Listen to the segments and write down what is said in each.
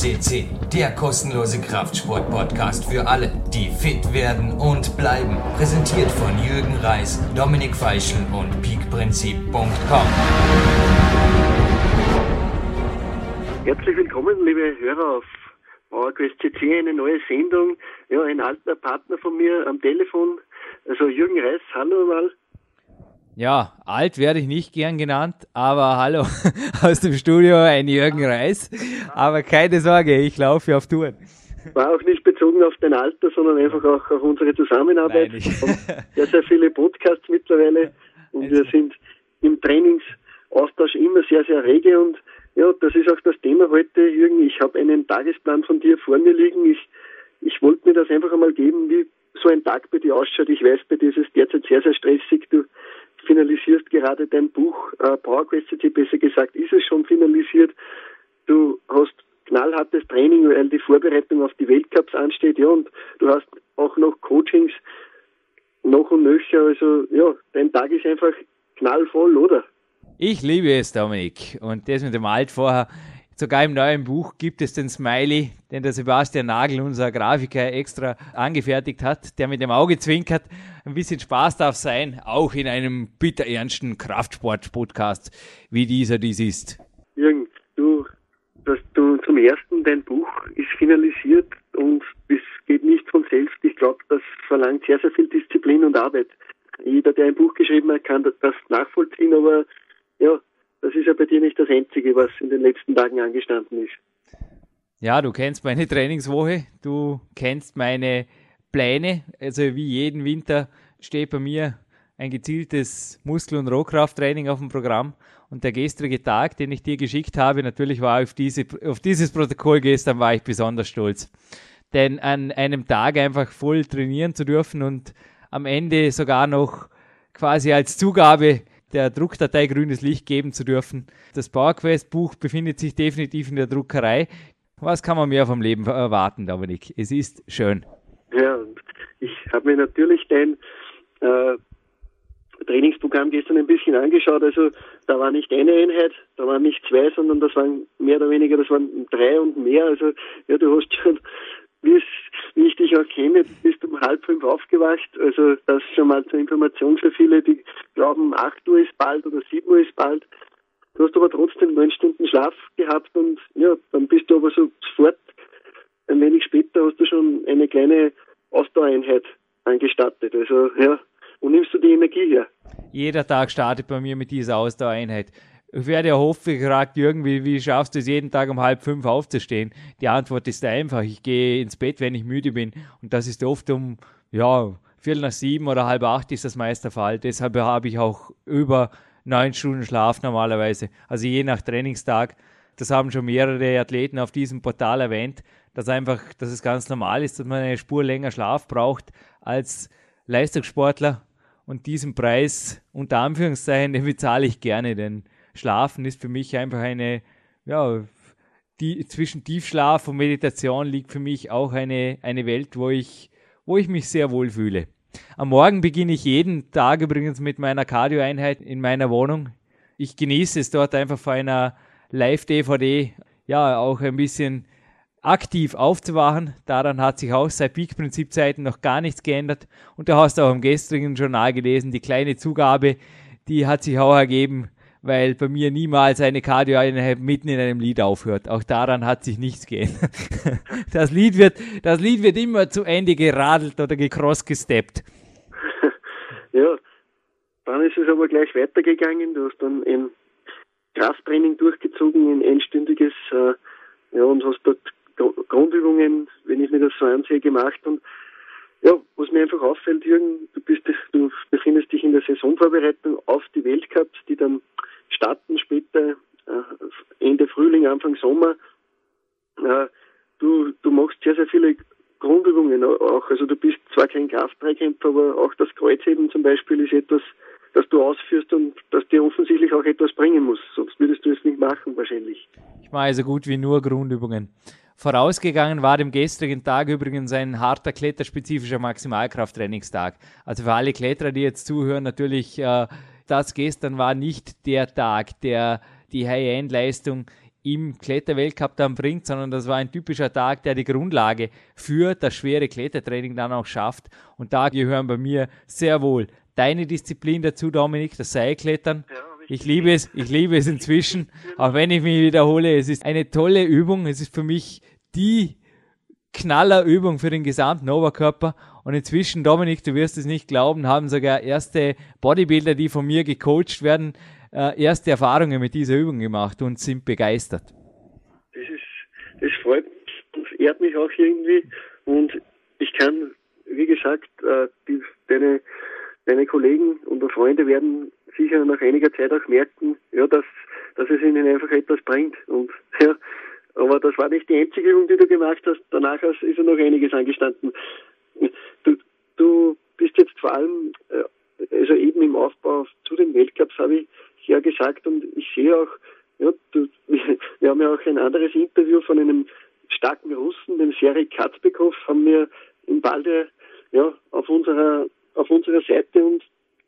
CC, der kostenlose Kraftsport-Podcast für alle, die fit werden und bleiben. Präsentiert von Jürgen Reis, Dominik Feischl und peakprinzip.com. Herzlich willkommen, liebe Hörer auf PowerQuest CC, eine neue Sendung. Ja, ein alter Partner von mir am Telefon, also Jürgen Reis. Hallo mal. Ja, alt werde ich nicht gern genannt, aber hallo aus dem Studio, ein Jürgen Reis. Aber keine Sorge, ich laufe auf Touren. War auch nicht bezogen auf dein Alter, sondern einfach auch auf unsere Zusammenarbeit. Nein, sehr, sehr viele Podcasts mittlerweile und wir sind im Trainingsaustausch immer sehr, sehr rege und ja, das ist auch das Thema heute, Jürgen. Ich habe einen Tagesplan von dir vor mir liegen. Ich, ich wollte mir das einfach einmal geben, wie so ein Tag bei dir ausschaut. Ich weiß, bei dir ist es derzeit sehr, sehr stressig. Du finalisierst gerade dein Buch äh, PowerQuest CT, besser gesagt, ist es schon finalisiert. Du hast knallhartes Training, weil die Vorbereitung auf die Weltcups ansteht, ja, und du hast auch noch Coachings noch und nöcher. Also ja, dein Tag ist einfach knallvoll, oder? Ich liebe es, Dominik. Und das mit dem Alt vorher. Sogar im neuen Buch gibt es den Smiley, den der Sebastian Nagel, unser Grafiker, extra angefertigt hat, der mit dem Auge zwinkert. Ein bisschen Spaß darf sein, auch in einem bitterernsten Kraftsport-Podcast, wie dieser dies ist. Jürgen, du, dass du zum ersten dein Buch ist finalisiert und es geht nicht von selbst. Ich glaube, das verlangt sehr, sehr viel Disziplin und Arbeit. Jeder, der ein Buch geschrieben hat, kann das nachvollziehen, aber ist ja bei dir nicht das Einzige, was in den letzten Tagen angestanden ist. Ja, du kennst meine Trainingswoche, du kennst meine Pläne. Also wie jeden Winter steht bei mir ein gezieltes Muskel- und Rohkrafttraining auf dem Programm. Und der gestrige Tag, den ich dir geschickt habe, natürlich war auf, diese, auf dieses Protokoll gestern war ich besonders stolz. Denn an einem Tag einfach voll trainieren zu dürfen und am Ende sogar noch quasi als Zugabe der Druckdatei grünes Licht geben zu dürfen. Das PowerQuest-Buch befindet sich definitiv in der Druckerei. Was kann man mehr vom Leben erwarten, Dominik? Es ist schön. Ja, ich habe mir natürlich dein äh, Trainingsprogramm gestern ein bisschen angeschaut. Also da war nicht eine Einheit, da waren nicht zwei, sondern das waren mehr oder weniger, das waren drei und mehr. Also ja, du hast schon, wie, wie ich dich auch kenne, bist um halb fünf aufgewacht. Also das schon mal zur Information für viele, die glauben, acht Uhr ist bald oder sieben Uhr ist bald. Du hast aber trotzdem neun Stunden Schlaf gehabt und ja, dann bist du aber sofort, ein wenig später hast du schon eine kleine Ausdauereinheit angestattet. Also ja, wo nimmst du die Energie her? Jeder Tag startet bei mir mit dieser Ausdauereinheit. Ich werde ja oft gefragt, Jürgen, wie, wie schaffst du es jeden Tag um halb fünf aufzustehen? Die Antwort ist einfach, ich gehe ins Bett, wenn ich müde bin. Und das ist oft um, ja, Viertel nach sieben oder halb acht ist das meist Fall. Deshalb habe ich auch über neun Stunden Schlaf normalerweise. Also je nach Trainingstag. Das haben schon mehrere Athleten auf diesem Portal erwähnt, dass einfach, dass es ganz normal ist, dass man eine Spur länger Schlaf braucht als Leistungssportler. Und diesen Preis, unter Anführungszeichen, den bezahle ich gerne, denn Schlafen ist für mich einfach eine, ja, die, zwischen Tiefschlaf und Meditation liegt für mich auch eine, eine Welt, wo ich, wo ich mich sehr wohl fühle. Am Morgen beginne ich jeden Tag übrigens mit meiner Cardio-Einheit in meiner Wohnung. Ich genieße es dort einfach vor einer Live-DVD, ja, auch ein bisschen aktiv aufzuwachen. Daran hat sich auch seit Peak-Prinzip-Zeiten noch gar nichts geändert. Und du hast auch im gestrigen Journal gelesen, die kleine Zugabe, die hat sich auch ergeben, weil bei mir niemals eine Cardio-Einheit mitten in einem Lied aufhört. Auch daran hat sich nichts geändert. Das Lied wird, das Lied wird immer zu Ende geradelt oder gecross gesteppt. Ja, dann ist es aber gleich weitergegangen. Du hast dann ein Krafttraining durchgezogen, ein einstündiges, äh, ja, und hast dort Grundübungen, wenn ich mir das so ansehe, gemacht und ja, was mir einfach auffällt, Jürgen, du bist, du befindest dich in der Saisonvorbereitung auf die Weltcups, die dann starten später, äh, Ende Frühling, Anfang Sommer. Äh, du, du machst sehr, sehr viele Grundübungen auch. Also du bist zwar kein Kraftdreikämpfer, aber auch das Kreuzheben zum Beispiel ist etwas, das du ausführst und das dir offensichtlich auch etwas bringen muss. Sonst würdest du es nicht machen wahrscheinlich. Ich mache so gut wie nur Grundübungen. Vorausgegangen war dem gestrigen Tag übrigens ein harter kletterspezifischer Maximalkrafttrainingstag. Also für alle Kletterer, die jetzt zuhören, natürlich, äh, das gestern war nicht der Tag, der die High-End-Leistung im Kletterweltcup dann bringt, sondern das war ein typischer Tag, der die Grundlage für das schwere Klettertraining dann auch schafft. Und da gehören bei mir sehr wohl deine Disziplin dazu, Dominik, das Seilklettern. Ich liebe es, ich liebe es inzwischen, auch wenn ich mich wiederhole. Es ist eine tolle Übung. Es ist für mich die Knallerübung für den gesamten Oberkörper. Und inzwischen, Dominik, du wirst es nicht glauben, haben sogar erste Bodybuilder, die von mir gecoacht werden, äh, erste Erfahrungen mit dieser Übung gemacht und sind begeistert. Das ist, das freut mich und ehrt mich auch irgendwie. Und ich kann, wie gesagt, äh, die, deine, deine Kollegen und Freunde werden sicher nach einiger Zeit auch merken, ja, dass, dass es ihnen einfach etwas bringt. Und ja, aber das war nicht die einzige Übung, die du gemacht hast. Danach ist ja noch einiges angestanden. Du, du bist jetzt vor allem, äh, also eben im Aufbau zu den Weltcups habe ich ja gesagt und ich sehe auch, ja, du, wir haben ja auch ein anderes Interview von einem starken Russen, dem Serij Katzbekow, haben wir im Balde ja, auf unserer auf unserer Seite und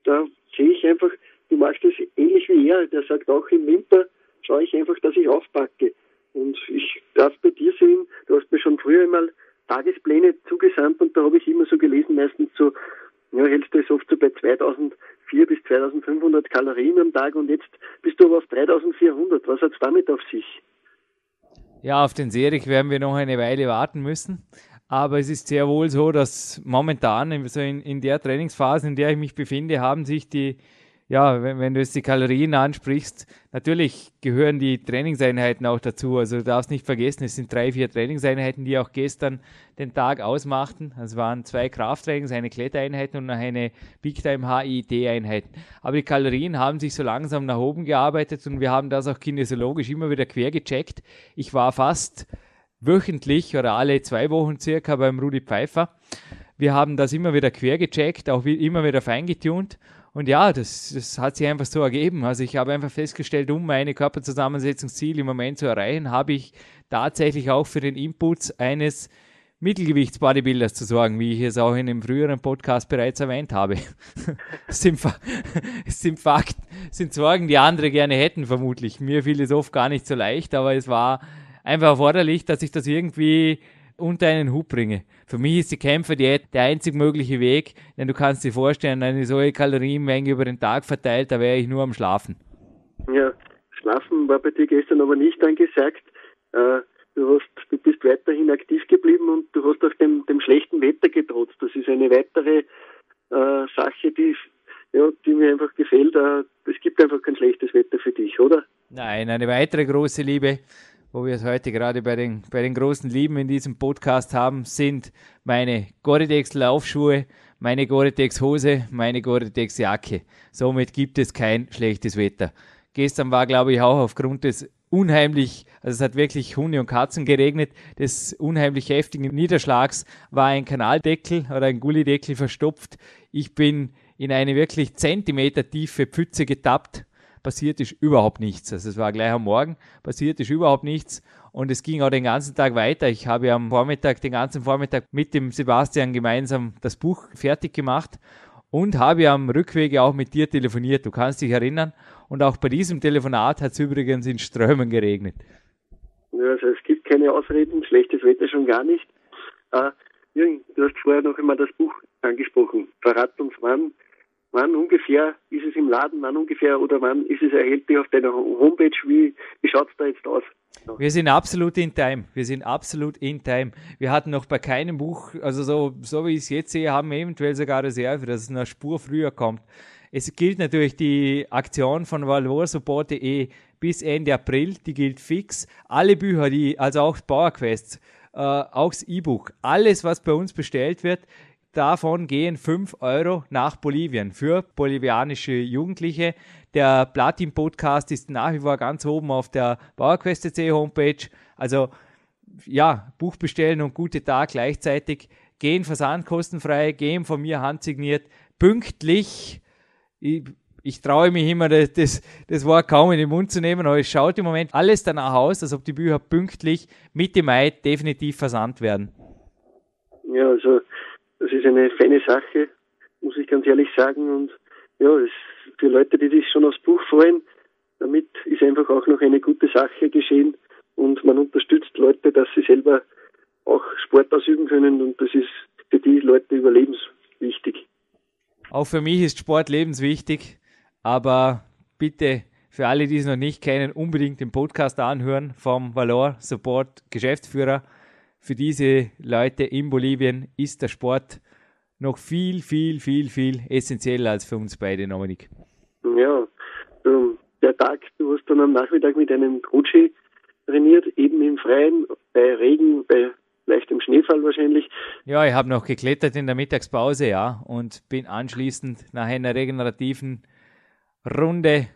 da sehe ich einfach, du machst es ähnlich wie er. Der sagt auch im Winter schaue ich einfach, dass ich aufpacke. Und ich darf bei dir sehen, du hast mir schon früher einmal Tagespläne zugesandt und da habe ich immer so gelesen, meistens so, ja, hältst du es oft so bei 2004 bis 2500 Kalorien am Tag und jetzt bist du aber auf 3400. Was hat es damit auf sich? Ja, auf den Serich werden wir noch eine Weile warten müssen. Aber es ist sehr wohl so, dass momentan, also in, in der Trainingsphase, in der ich mich befinde, haben sich die ja, wenn, wenn, du jetzt die Kalorien ansprichst, natürlich gehören die Trainingseinheiten auch dazu. Also du darfst nicht vergessen, es sind drei, vier Trainingseinheiten, die auch gestern den Tag ausmachten. Es waren zwei Krafttrainings, eine Klettereinheit und eine Big Time HIT Einheit. Aber die Kalorien haben sich so langsam nach oben gearbeitet und wir haben das auch kinesiologisch immer wieder quer gecheckt. Ich war fast wöchentlich oder alle zwei Wochen circa beim Rudi Pfeiffer. Wir haben das immer wieder quer gecheckt, auch immer wieder feingetunt und ja, das, das hat sich einfach so ergeben. Also ich habe einfach festgestellt, um meine Körperzusammensetzungsziel im Moment zu erreichen, habe ich tatsächlich auch für den Input eines Mittelgewichtsbodybuilders zu sorgen, wie ich es auch in einem früheren Podcast bereits erwähnt habe. es sind, es sind Fakten, es sind Sorgen, die andere gerne hätten, vermutlich. Mir fiel es oft gar nicht so leicht, aber es war einfach erforderlich, dass ich das irgendwie unter einen Hut bringe. Für mich ist die Kämpferdiät der einzig mögliche Weg, denn du kannst dir vorstellen, eine solche Kalorienmenge über den Tag verteilt, da wäre ich nur am Schlafen. Ja, Schlafen war bei dir gestern aber nicht angesagt. Äh, du, hast, du bist weiterhin aktiv geblieben und du hast auch dem, dem schlechten Wetter getrotzt. Das ist eine weitere äh, Sache, die, ja, die mir einfach gefällt. Äh, es gibt einfach kein schlechtes Wetter für dich, oder? Nein, eine weitere große Liebe wo wir es heute gerade bei den, bei den großen Lieben in diesem Podcast haben, sind meine Gore-Tex Laufschuhe, meine Gore-Tex Hose, meine Gore-Tex Jacke. Somit gibt es kein schlechtes Wetter. Gestern war, glaube ich, auch aufgrund des unheimlich, also es hat wirklich Hunde und Katzen geregnet, des unheimlich heftigen Niederschlags war ein Kanaldeckel oder ein Gullideckel verstopft. Ich bin in eine wirklich Zentimeter tiefe Pfütze getappt passiert ist überhaupt nichts. Also es war gleich am Morgen, passiert ist überhaupt nichts. Und es ging auch den ganzen Tag weiter. Ich habe am Vormittag, den ganzen Vormittag mit dem Sebastian gemeinsam das Buch fertig gemacht und habe am Rückwege auch mit dir telefoniert. Du kannst dich erinnern. Und auch bei diesem Telefonat hat es übrigens in Strömen geregnet. Ja, also es gibt keine Ausreden, schlechtes Wetter schon gar nicht. Äh, Jürgen, du hast vorher noch einmal das Buch angesprochen. Verrat uns wann wann ungefähr ist es im Laden, wann ungefähr oder wann ist es erhältlich auf deiner Homepage? Wie, wie schaut es da jetzt aus? Wir sind absolut in time. Wir sind absolut in time. Wir hatten noch bei keinem Buch, also so, so wie ich es jetzt sehe, haben wir eventuell sogar Reserve, dass es eine Spur früher kommt. Es gilt natürlich die Aktion von valorsupport.de bis Ende April, die gilt fix. Alle Bücher, die, also auch Powerquests, äh, auch das E-Book, alles, was bei uns bestellt wird, davon gehen 5 Euro nach Bolivien für bolivianische Jugendliche. Der Platin-Podcast ist nach wie vor ganz oben auf der PowerQuest.c Homepage. Also ja, Buch bestellen und gute Tag gleichzeitig. Gehen versandkostenfrei, gehen von mir handsigniert, pünktlich. Ich, ich traue mich immer, das, das, das Wort kaum in den Mund zu nehmen, aber es schaut im Moment alles danach aus, als ob die Bücher pünktlich Mitte Mai definitiv versandt werden. Ja, also das ist eine feine Sache, muss ich ganz ehrlich sagen. Und ja, es, für Leute, die sich schon aufs Buch freuen, damit ist einfach auch noch eine gute Sache geschehen. und man unterstützt Leute, dass sie selber auch Sport ausüben können und das ist für die Leute überlebenswichtig. Auch für mich ist Sport lebenswichtig, aber bitte für alle, die es noch nicht kennen, unbedingt den Podcast anhören vom Valor Support Geschäftsführer. Für diese Leute in Bolivien ist der Sport noch viel, viel, viel, viel essentieller als für uns beide, Dominik. Ja, der Tag, du hast dann am Nachmittag mit einem Coach trainiert, eben im Freien, bei Regen, bei leichtem Schneefall wahrscheinlich. Ja, ich habe noch geklettert in der Mittagspause, ja, und bin anschließend nach einer regenerativen Runde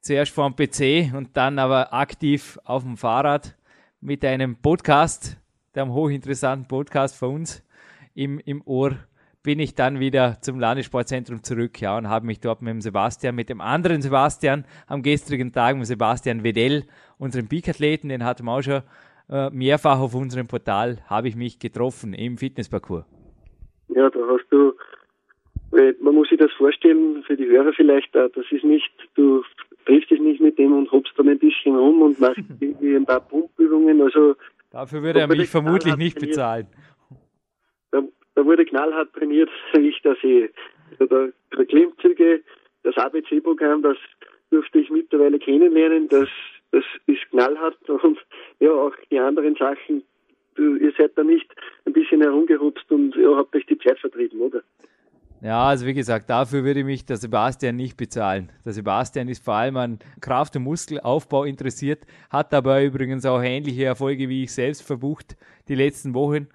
zuerst vor dem PC und dann aber aktiv auf dem Fahrrad mit einem Podcast, dem hochinteressanten Podcast von uns im, im Ohr, bin ich dann wieder zum Landessportzentrum zurück, ja, und habe mich dort mit dem Sebastian, mit dem anderen Sebastian am gestrigen Tag, mit Sebastian Wedell, unserem Peak-Athleten, den hatten wir auch schon äh, mehrfach auf unserem Portal, habe ich mich getroffen im Fitnessparcours. Ja, da hast du, man muss sich das vorstellen, für die Hörer vielleicht, das ist nicht, du triffst dich nicht mit dem und hopst dann ein bisschen rum und machst irgendwie ein paar Pumpübungen. Also Dafür würde er mich vermutlich nicht trainiert. bezahlen. Da, da, wurde knallhart trainiert, wie ich das sehe. Also der Klimmzüge, das ABC-Programm, das durfte ich mittlerweile kennenlernen. Das, das ist knallhart und ja, auch die anderen Sachen. Du, ihr seid da nicht ein bisschen herumgehupst und ja, habt euch die Zeit vertrieben, oder? Ja, also wie gesagt, dafür würde mich der Sebastian nicht bezahlen. Der Sebastian ist vor allem an Kraft- und Muskelaufbau interessiert, hat dabei übrigens auch ähnliche Erfolge wie ich selbst verbucht die letzten Wochen.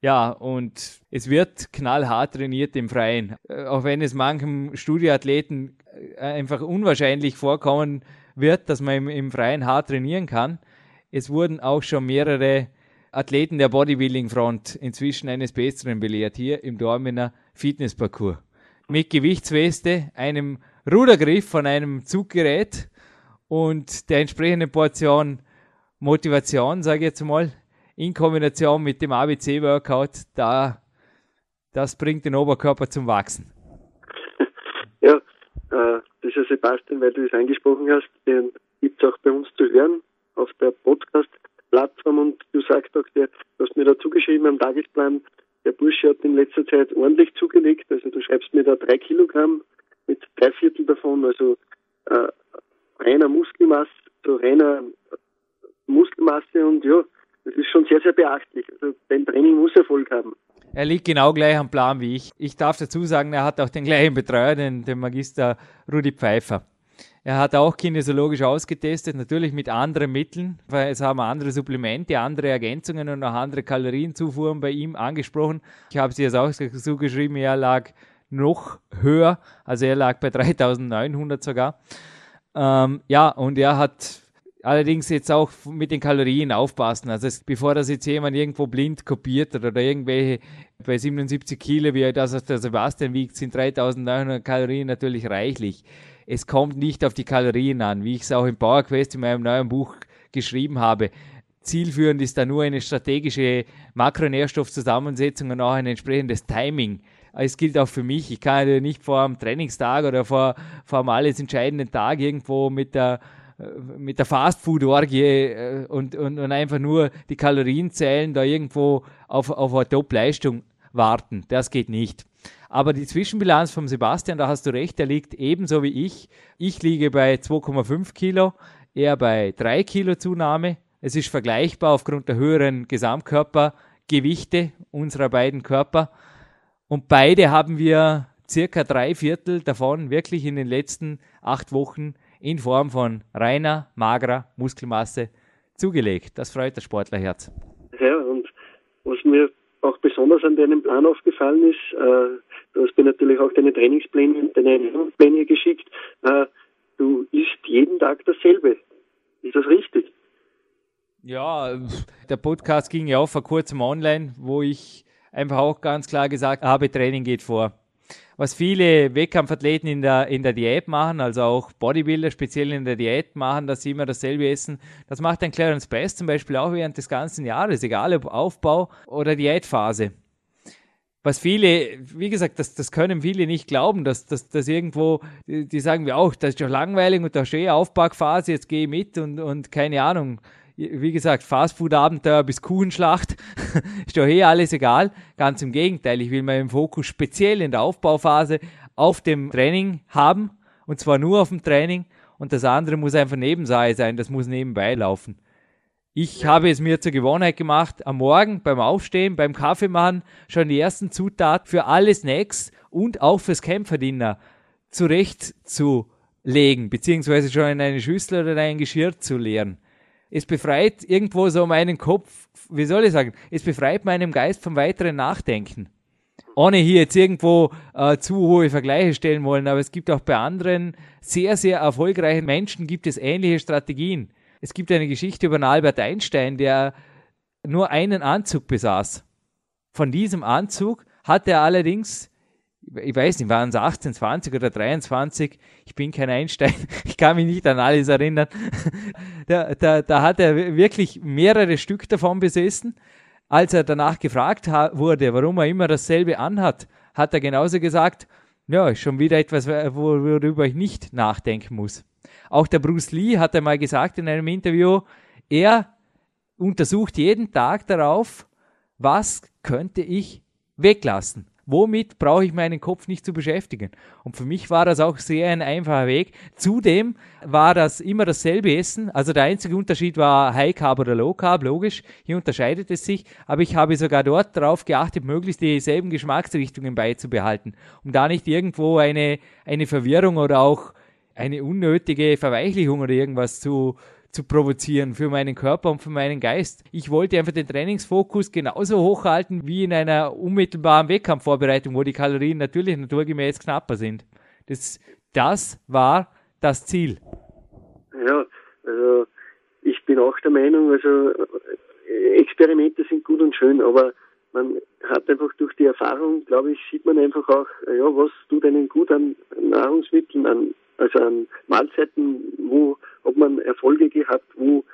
Ja, und es wird knallhart trainiert im Freien. Äh, auch wenn es manchem Studioathleten äh, einfach unwahrscheinlich vorkommen wird, dass man im, im Freien hart trainieren kann. Es wurden auch schon mehrere Athleten der Bodybuilding-Front inzwischen eines Besseren belehrt, hier im Dormener Fitnessparcours. Mit Gewichtsweste, einem Rudergriff von einem Zuggerät und der entsprechenden Portion Motivation, sage ich jetzt mal, in Kombination mit dem ABC-Workout, da, das bringt den Oberkörper zum Wachsen. Ja, äh, dieser Sebastian, weil du es angesprochen hast, den gibt es auch bei uns zu hören auf der Podcast-Plattform und du sagst auch, der, du hast mir dazu geschrieben am Tagesplan, der Bursche hat in letzter Zeit ordentlich zugelegt. Also du schreibst mir da drei Kilogramm mit drei Viertel davon, also äh, reiner Muskelmasse, so reiner Muskelmasse und ja, das ist schon sehr, sehr beachtlich. Also dein Training muss Erfolg haben. Er liegt genau gleich am Plan wie ich. Ich darf dazu sagen, er hat auch den gleichen Betreuer, den, den Magister Rudi Pfeiffer. Er hat auch kinesiologisch ausgetestet, natürlich mit anderen Mitteln, weil es haben andere Supplemente, andere Ergänzungen und auch andere Kalorienzufuhren bei ihm angesprochen. Ich habe sie jetzt auch so geschrieben, er lag noch höher, also er lag bei 3900 sogar. Ähm, ja, und er hat allerdings jetzt auch mit den Kalorien aufpassen. Also es, bevor das jetzt jemand irgendwo blind kopiert oder irgendwelche bei 77 Kilo, wie das der Sebastian wiegt, sind 3900 Kalorien natürlich reichlich es kommt nicht auf die Kalorien an, wie ich es auch im PowerQuest in meinem neuen Buch geschrieben habe. Zielführend ist da nur eine strategische Makronährstoffzusammensetzung und auch ein entsprechendes Timing. Es gilt auch für mich. Ich kann ja nicht vor einem Trainingstag oder vor, vor einem alles entscheidenden Tag irgendwo mit der, mit der Fastfood-Orgie äh, und, und, und einfach nur die Kalorien zählen, da irgendwo auf, auf eine Top-Leistung warten. Das geht nicht. Aber die Zwischenbilanz vom Sebastian, da hast du recht, der liegt ebenso wie ich. Ich liege bei 2,5 Kilo, er bei 3 Kilo Zunahme. Es ist vergleichbar aufgrund der höheren Gesamtkörpergewichte unserer beiden Körper. Und beide haben wir circa drei Viertel davon wirklich in den letzten acht Wochen in Form von reiner, magerer Muskelmasse zugelegt. Das freut das Sportlerherz. Ja, und was mir auch besonders an deinem Plan aufgefallen ist, äh, du hast mir natürlich auch deine Trainingspläne und deine Pläne geschickt, äh, du isst jeden Tag dasselbe. Ist das richtig? Ja, der Podcast ging ja auch vor kurzem online, wo ich einfach auch ganz klar gesagt habe, Training geht vor was viele Wettkampfathleten in der, in der Diät machen, also auch Bodybuilder speziell in der Diät machen, dass sie immer dasselbe essen. Das macht ein Clarence Bass zum Beispiel auch während des ganzen Jahres, egal ob Aufbau oder Diätphase. Was viele, wie gesagt, das, das können viele nicht glauben, dass, dass, dass irgendwo, die, die sagen wir auch, das ist doch langweilig und da stehe Aufbackphase, jetzt gehe ich mit und, und keine Ahnung wie gesagt, Fastfood-Abenteuer bis Kuchenschlacht, ist doch eh alles egal. Ganz im Gegenteil, ich will meinen Fokus speziell in der Aufbauphase auf dem Training haben und zwar nur auf dem Training und das andere muss einfach Nebensache sein, das muss nebenbei laufen. Ich habe es mir zur Gewohnheit gemacht, am Morgen beim Aufstehen, beim Kaffee machen, schon die ersten Zutaten für alle Snacks und auch fürs Kämpferdiener zurechtzulegen, beziehungsweise schon in eine Schüssel oder in ein Geschirr zu leeren. Es befreit irgendwo so meinen Kopf, wie soll ich sagen, es befreit meinem Geist vom weiteren Nachdenken. Ohne hier jetzt irgendwo äh, zu hohe Vergleiche stellen wollen, aber es gibt auch bei anderen sehr, sehr erfolgreichen Menschen gibt es ähnliche Strategien. Es gibt eine Geschichte über einen Albert Einstein, der nur einen Anzug besaß. Von diesem Anzug hat er allerdings, ich weiß nicht, waren es 18, 20 oder 23, ich bin kein Einstein, ich kann mich nicht an alles erinnern. da, da, da hat er wirklich mehrere Stück davon besessen. Als er danach gefragt wurde, warum er immer dasselbe anhat, hat er genauso gesagt, ja, schon wieder etwas, worüber ich nicht nachdenken muss. Auch der Bruce Lee hat einmal gesagt in einem Interview, er untersucht jeden Tag darauf, was könnte ich weglassen? Womit brauche ich meinen Kopf nicht zu beschäftigen? Und für mich war das auch sehr ein einfacher Weg. Zudem war das immer dasselbe Essen. Also der einzige Unterschied war High Carb oder Low Carb, logisch. Hier unterscheidet es sich. Aber ich habe sogar dort darauf geachtet, möglichst dieselben Geschmacksrichtungen beizubehalten, um da nicht irgendwo eine, eine Verwirrung oder auch eine unnötige Verweichlichung oder irgendwas zu, zu provozieren für meinen Körper und für meinen Geist. Ich wollte einfach den Trainingsfokus genauso hochhalten wie in einer unmittelbaren Wettkampfvorbereitung, wo die Kalorien natürlich naturgemäß knapper sind. Das, das war das Ziel. Ja, also ich bin auch der Meinung, also Experimente sind gut und schön, aber man hat einfach durch die Erfahrung, glaube ich, sieht man einfach auch, ja, was tut einen gut an Nahrungsmitteln, an also an Mahlzeiten, wo ob man Erfolge gehabt, wo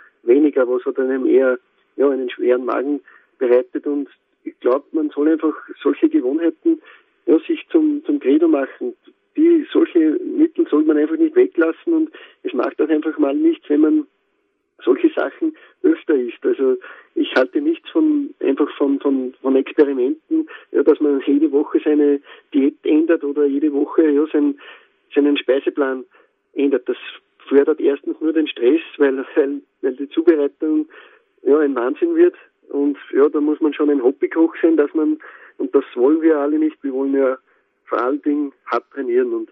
weniger, was hat einem eher ja, einen schweren Magen bereitet und ich glaube, man soll einfach solche Gewohnheiten ja, sich zum, zum Credo machen. Die, solche Mittel soll man einfach nicht weglassen und es macht auch einfach mal nichts, wenn man solche Sachen öfter isst. Also ich halte nichts von einfach von, von, von Experimenten, ja, dass man jede Woche seine Diät ändert oder jede Woche ja, sein, seinen Speiseplan ändert. Das fördert erstens nur den Stress, weil, weil, weil die Zubereitung ja ein Wahnsinn wird. Und ja, da muss man schon ein Hobbykoch sein, dass man, und das wollen wir alle nicht, wir wollen ja vor allen Dingen hart trainieren. Und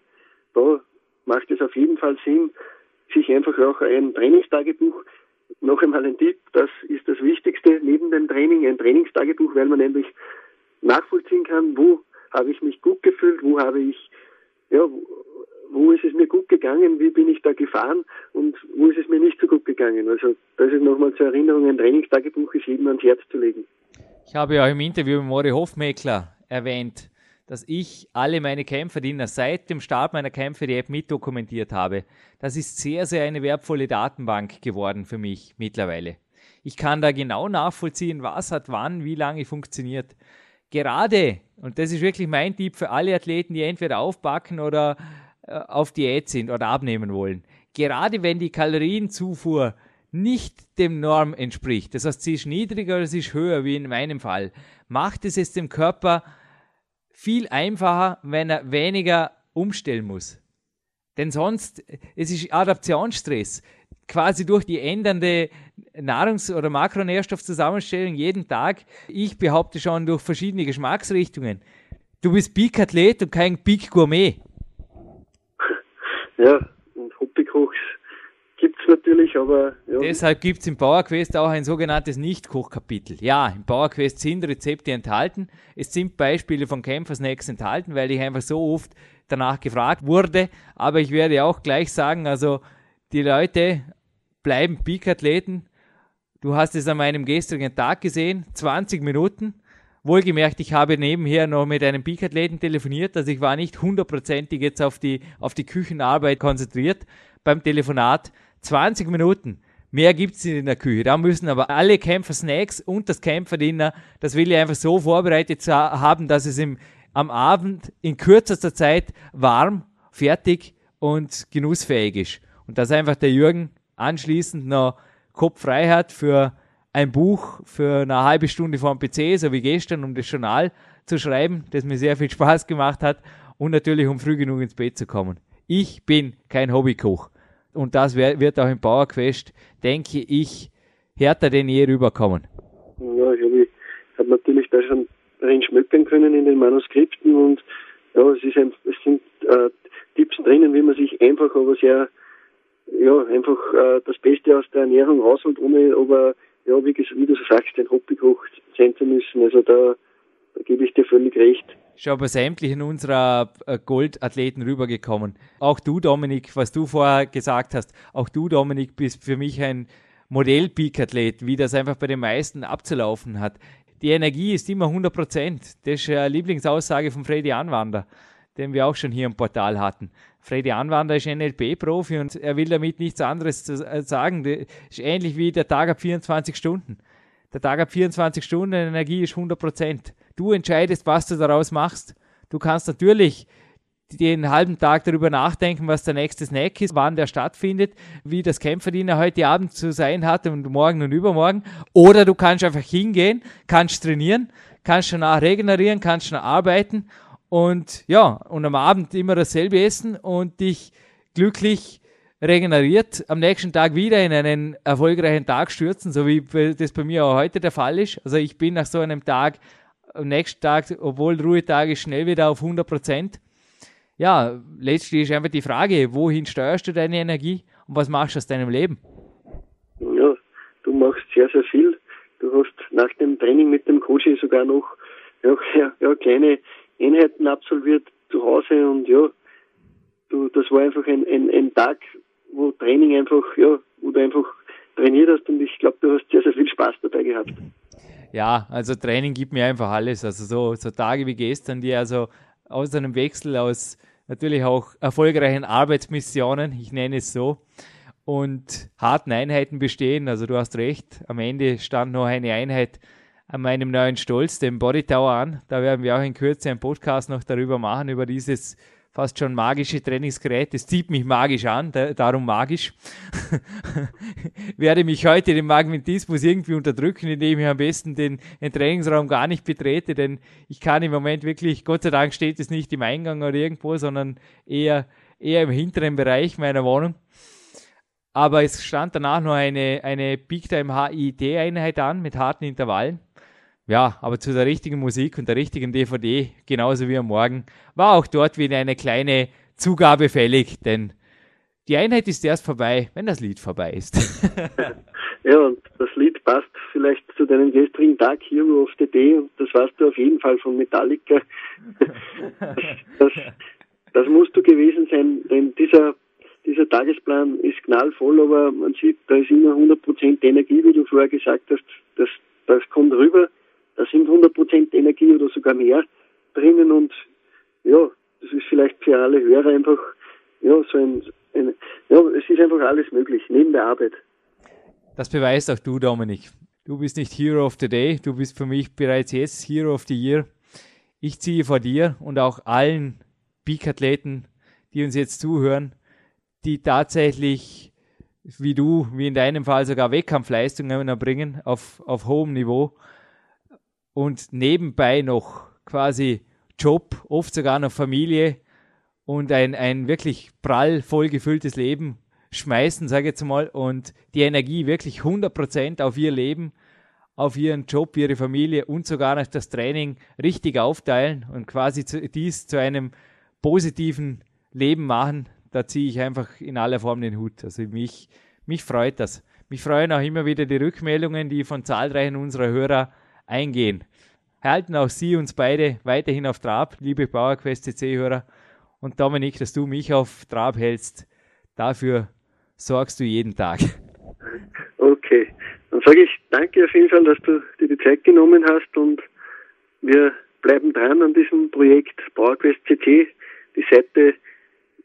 da macht es auf jeden Fall Sinn, sich einfach auch ein Trainingstagebuch, noch einmal ein Tipp, das ist das Wichtigste neben dem Training, ein Trainingstagebuch, weil man nämlich nachvollziehen kann, wo habe ich mich gut gefühlt, wo habe ich, ja, wo ist es mir gut gegangen, wie bin ich da gefahren und wo ist es mir nicht so gut gegangen. Also das ist nochmal zur Erinnerung, ein Trainingstagebuch ist jedem ans Herz zu legen. Ich habe ja auch im Interview mit Mori Hofmeckler erwähnt, dass ich alle meine Kämpferdiener seit dem Start meiner Kämpfe die App mitdokumentiert habe. Das ist sehr, sehr eine wertvolle Datenbank geworden für mich mittlerweile. Ich kann da genau nachvollziehen, was hat wann, wie lange funktioniert. Gerade, und das ist wirklich mein Tipp für alle Athleten, die entweder aufbacken oder auf Diät sind oder abnehmen wollen, gerade wenn die Kalorienzufuhr nicht dem Norm entspricht, das heißt, sie ist niedriger oder sie ist höher, wie in meinem Fall, macht es es dem Körper viel einfacher, wenn er weniger umstellen muss. Denn sonst, es ist Adaptionsstress. Quasi durch die ändernde Nahrungs- oder Makronährstoffzusammenstellung jeden Tag. Ich behaupte schon durch verschiedene Geschmacksrichtungen. Du bist Peak-Athlet und kein Peak-Gourmet. Ja, und Hobbykochs gibt es natürlich, aber. Ja. Deshalb gibt es im PowerQuest auch ein sogenanntes Nicht-Kochkapitel. Ja, im PowerQuest sind Rezepte enthalten. Es sind Beispiele von Kämpfersnacks enthalten, weil ich einfach so oft danach gefragt wurde. Aber ich werde auch gleich sagen, also die Leute bleiben Peak-Athleten. Du hast es an meinem gestrigen Tag gesehen, 20 Minuten. Wohlgemerkt, ich habe nebenher noch mit einem Peak-Athleten telefoniert, also ich war nicht hundertprozentig jetzt auf die, auf die Küchenarbeit konzentriert beim Telefonat. 20 Minuten. Mehr gibt es nicht in der Küche. Da müssen aber alle Kämpfer Snacks und das Kämpferdiener, das will ich einfach so vorbereitet haben, dass es im, am Abend in kürzester Zeit warm, fertig und genussfähig ist. Und dass einfach der Jürgen anschließend noch Kopf frei hat für ein Buch für eine halbe Stunde vor dem PC, so wie gestern, um das Journal zu schreiben, das mir sehr viel Spaß gemacht hat und natürlich um früh genug ins Bett zu kommen. Ich bin kein Hobbykoch und das wird auch im Bauerquest, denke ich, härter denn je rüberkommen. Ja, ich habe hab natürlich da schon rein schmökern können in den Manuskripten und ja, es, ist ein, es sind äh, Tipps drinnen, wie man sich einfach, aber sehr, ja, einfach äh, das Beste aus der Ernährung rausholt, ohne aber, ja, wie, wie du so sagst, ein Hobbykoch sein zu müssen. Also da, da gebe ich dir völlig recht. Schon bei sämtlichen unserer äh, Goldathleten rübergekommen. Auch du, Dominik, was du vorher gesagt hast, auch du, Dominik, bist für mich ein Modell-Peak-Athlet, wie das einfach bei den meisten abzulaufen hat. Die Energie ist immer 100 Prozent. Das ist eine Lieblingsaussage von Freddy Anwander den wir auch schon hier im Portal hatten. Freddy Anwander ist NLP-Profi und er will damit nichts anderes äh, sagen. Das ist ähnlich wie der Tag ab 24 Stunden. Der Tag ab 24 Stunden Energie ist 100 Prozent. Du entscheidest, was du daraus machst. Du kannst natürlich den halben Tag darüber nachdenken, was der nächste Snack ist, wann der stattfindet, wie das Kämpferdiener heute Abend zu sein hat und morgen und übermorgen. Oder du kannst einfach hingehen, kannst trainieren, kannst danach regenerieren, kannst danach arbeiten und ja, und am Abend immer dasselbe essen und dich glücklich regeneriert, am nächsten Tag wieder in einen erfolgreichen Tag stürzen, so wie das bei mir auch heute der Fall ist. Also ich bin nach so einem Tag, am nächsten Tag, obwohl Ruhetag ist, schnell wieder auf 100 Prozent. Ja, letztlich ist einfach die Frage, wohin steuerst du deine Energie und was machst du aus deinem Leben? Ja, du machst sehr, sehr viel. Du hast nach dem Training mit dem Coach sogar noch ja, ja, kleine Einheiten absolviert zu Hause und ja, du, das war einfach ein, ein, ein Tag, wo Training einfach, ja, wo du einfach trainiert hast und ich glaube, du hast sehr, sehr viel Spaß dabei gehabt. Ja, also Training gibt mir einfach alles. Also so, so Tage wie gestern, die also aus einem Wechsel aus natürlich auch erfolgreichen Arbeitsmissionen, ich nenne es so, und harten Einheiten bestehen. Also du hast recht, am Ende stand noch eine Einheit an meinem neuen Stolz, dem Body Tower, an. Da werden wir auch in Kürze einen Podcast noch darüber machen, über dieses fast schon magische Trainingsgerät. Das zieht mich magisch an, da, darum magisch. werde mich heute den Magnetismus irgendwie unterdrücken, indem ich am besten den, den, Trainingsraum gar nicht betrete, denn ich kann im Moment wirklich, Gott sei Dank steht es nicht im Eingang oder irgendwo, sondern eher, eher im hinteren Bereich meiner Wohnung. Aber es stand danach noch eine, eine Big Time HIT-Einheit an mit harten Intervallen ja, aber zu der richtigen Musik und der richtigen DVD, genauso wie am Morgen, war auch dort wieder eine kleine Zugabe fällig, denn die Einheit ist erst vorbei, wenn das Lied vorbei ist. ja, und das Lied passt vielleicht zu deinem gestrigen Tag Hero of the Day und das warst du auf jeden Fall von Metallica. das, das, das musst du gewesen sein, denn dieser, dieser Tagesplan ist knallvoll, aber man sieht, da ist immer 100% Energie, wie du vorher gesagt hast, das, das kommt rüber da sind 100% Energie oder sogar mehr drinnen und ja, das ist vielleicht für alle Hörer einfach, ja, so ein, ein ja, es ist einfach alles möglich, neben der Arbeit. Das beweist auch du, Dominik. Du bist nicht Hero of the Day, du bist für mich bereits jetzt Hero of the Year. Ich ziehe vor dir und auch allen Peak-Athleten, die uns jetzt zuhören, die tatsächlich, wie du, wie in deinem Fall sogar Wettkampfleistungen erbringen auf, auf hohem Niveau, und nebenbei noch quasi Job, oft sogar noch Familie und ein, ein wirklich prall vollgefülltes Leben schmeißen, sage ich jetzt mal, und die Energie wirklich 100% auf ihr Leben, auf ihren Job, ihre Familie und sogar noch das Training richtig aufteilen und quasi zu, dies zu einem positiven Leben machen, da ziehe ich einfach in aller Form den Hut. Also mich, mich freut das. Mich freuen auch immer wieder die Rückmeldungen, die von zahlreichen unserer Hörer eingehen. Halten auch Sie uns beide weiterhin auf Trab, liebe PowerQuest CC-Hörer. Und Dominik, dass du mich auf Trab hältst, dafür sorgst du jeden Tag. Okay, dann sage ich danke auf jeden Fall, dass du dir die Zeit genommen hast und wir bleiben dran an diesem Projekt PowerQuest CC. Die Seite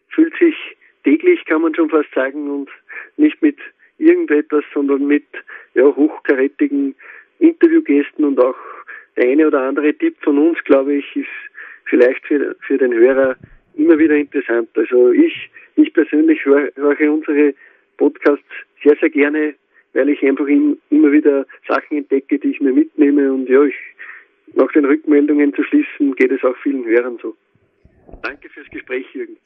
fühlt sich täglich, kann man schon fast sagen, und nicht mit irgendetwas, sondern mit ja, hochkarätigen Interviewgästen und auch der eine oder andere Tipp von uns, glaube ich, ist vielleicht für, für den Hörer immer wieder interessant. Also ich, ich persönlich höre, unsere Podcasts sehr, sehr gerne weil ich einfach immer wieder Sachen entdecke, die ich mir mitnehme und ja, ich, nach den Rückmeldungen zu schließen, geht es auch vielen Hörern so. Danke fürs Gespräch, Jürgen.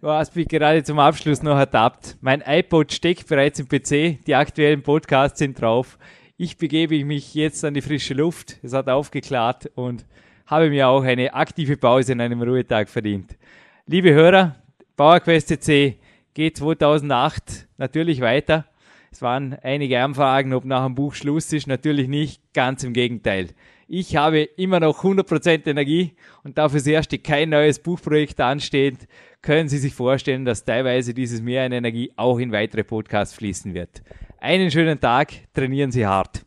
Du hast mich gerade zum Abschluss noch ertappt. Mein iPod steckt bereits im PC, die aktuellen Podcasts sind drauf. Ich begebe mich jetzt an die frische Luft. Es hat aufgeklärt und habe mir auch eine aktive Pause in einem Ruhetag verdient. Liebe Hörer, PowerQuest C geht 2008 natürlich weiter. Es waren einige Anfragen, ob nach dem Buch Schluss ist. Natürlich nicht, ganz im Gegenteil. Ich habe immer noch 100% Energie und dafür das erste kein neues Buchprojekt ansteht, können Sie sich vorstellen, dass teilweise dieses Mehr an Energie auch in weitere Podcasts fließen wird. Einen schönen Tag, trainieren Sie hart.